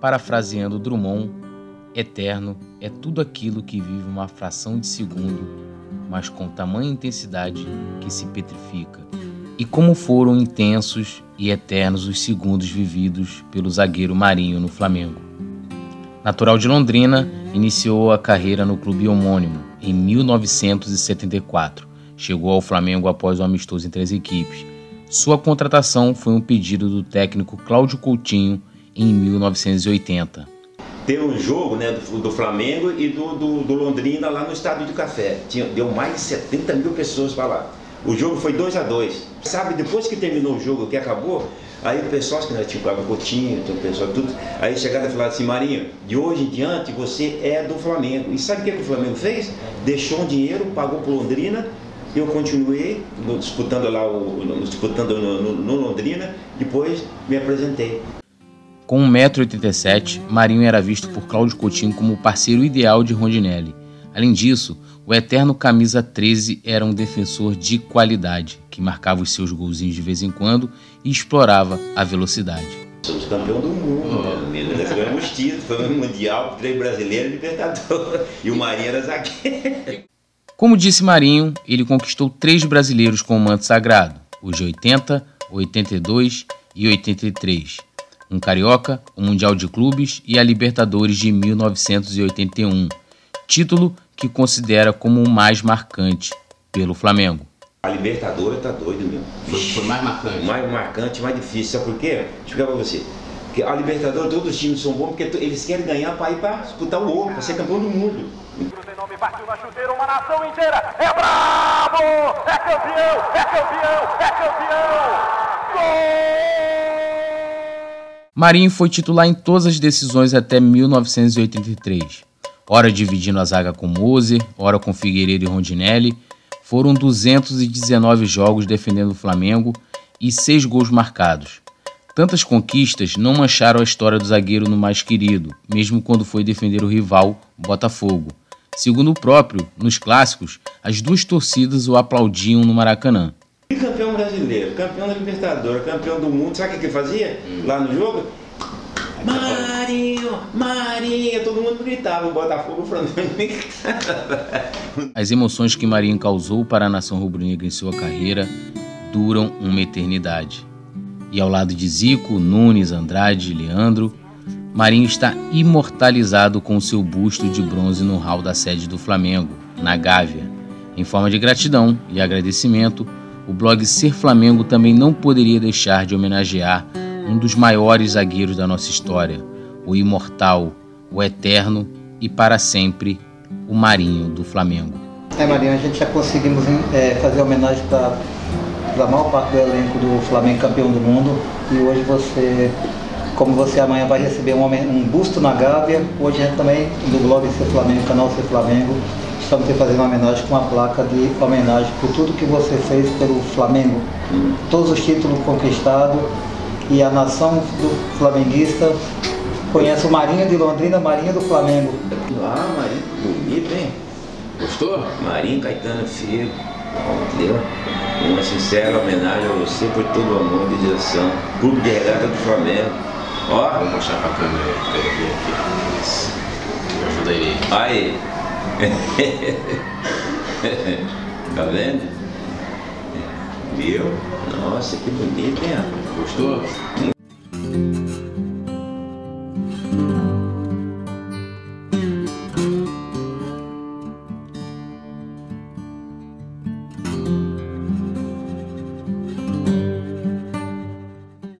parafraseando Drummond, eterno é tudo aquilo que vive uma fração de segundo, mas com tamanha intensidade que se petrifica. E como foram intensos e eternos os segundos vividos pelo zagueiro Marinho no Flamengo. Natural de Londrina, iniciou a carreira no clube homônimo em 1974. Chegou ao Flamengo após um amistoso entre as equipes. Sua contratação foi um pedido do técnico Cláudio Coutinho em 1980. Teve um jogo né, do, do Flamengo e do, do, do, Londrina lá no Estádio de Café. Tinha, deu mais de 70 mil pessoas para lá. O jogo foi 2 a 2 Sabe, depois que terminou o jogo, que acabou, Aí o pessoal, que nós tipo tem o pessoal tudo, aí chegaram e falaram assim, Marinho, de hoje em diante você é do Flamengo. E sabe o que, que o Flamengo fez? Deixou um dinheiro, pagou por Londrina, eu continuei disputando lá, o, disputando no, no, no Londrina, depois me apresentei. Com 1,87m, Marinho era visto por Cláudio Coutinho como o parceiro ideal de Rondinelli. Além disso, o eterno camisa 13 era um defensor de qualidade, que marcava os seus golzinhos de vez em quando e explorava a velocidade. Somos campeão do mundo, oh. né? Nós ganhamos título, foi um mundial, três brasileiros, libertador. E o Marinho era zagueiro. Como disse Marinho, ele conquistou três brasileiros com o manto sagrado, os de 80, 82 e 83. Um carioca, o um Mundial de Clubes e a Libertadores de 1981 título que considera como o mais marcante pelo Flamengo. A Libertadores tá doido mesmo. Foi, foi, mais marcante. Mais marcante, mais difícil. Sabe por quê? Deixa eu explicar pra você. Porque a Libertadores, todos os times são bons porque eles querem ganhar para ir para disputar o ouro, para ser campeão do mundo. Nome partiu na chuteira, uma nação inteira. É bravo! É campeão! É campeão! É campeão! Gol! Marinho foi titular em todas as decisões até 1983 ora dividindo a zaga com Moser, ora com Figueiredo e Rondinelli. Foram 219 jogos defendendo o Flamengo e 6 gols marcados. Tantas conquistas não mancharam a história do zagueiro no mais querido, mesmo quando foi defender o rival, Botafogo. Segundo o próprio, nos clássicos, as duas torcidas o aplaudiam no Maracanã. E campeão brasileiro, campeão da Libertadores, campeão do mundo, sabe o que ele fazia lá no jogo? Marinho, Marinho, todo mundo gritava, o Botafogo, o Flamengo As emoções que Marinho causou para a nação rubro-negra em sua carreira duram uma eternidade. E ao lado de Zico, Nunes, Andrade e Leandro, Marinho está imortalizado com seu busto de bronze no hall da sede do Flamengo, na Gávea. Em forma de gratidão e agradecimento, o blog Ser Flamengo também não poderia deixar de homenagear um dos maiores zagueiros da nossa história, o imortal, o eterno e para sempre o Marinho do Flamengo. É, Marinho, a gente já conseguimos é, fazer homenagem para a maior parte do elenco do Flamengo campeão do mundo. E hoje você, como você amanhã vai receber um, um busto na Gávea, hoje a gente também do blog Ser Flamengo, canal Ser Flamengo, estamos te fazendo uma homenagem com uma placa de homenagem por tudo que você fez pelo Flamengo, todos os títulos conquistados e a nação do flamenguista conhece o Marinho de Londrina, Marinho do Flamengo. Ah, Marinho, bonito, hein? Gostou? Marinho Caetano Filho, entendeu? Uma sincera homenagem a você por todo o amor de direção. Clube de regata do Flamengo. Ó. Vou mostrar pra câmera aí, pra ele ver aqui. Isso. Me ajuda aí. Aí. tá vendo? Viu? Nossa, que bonito, hein? Gostou?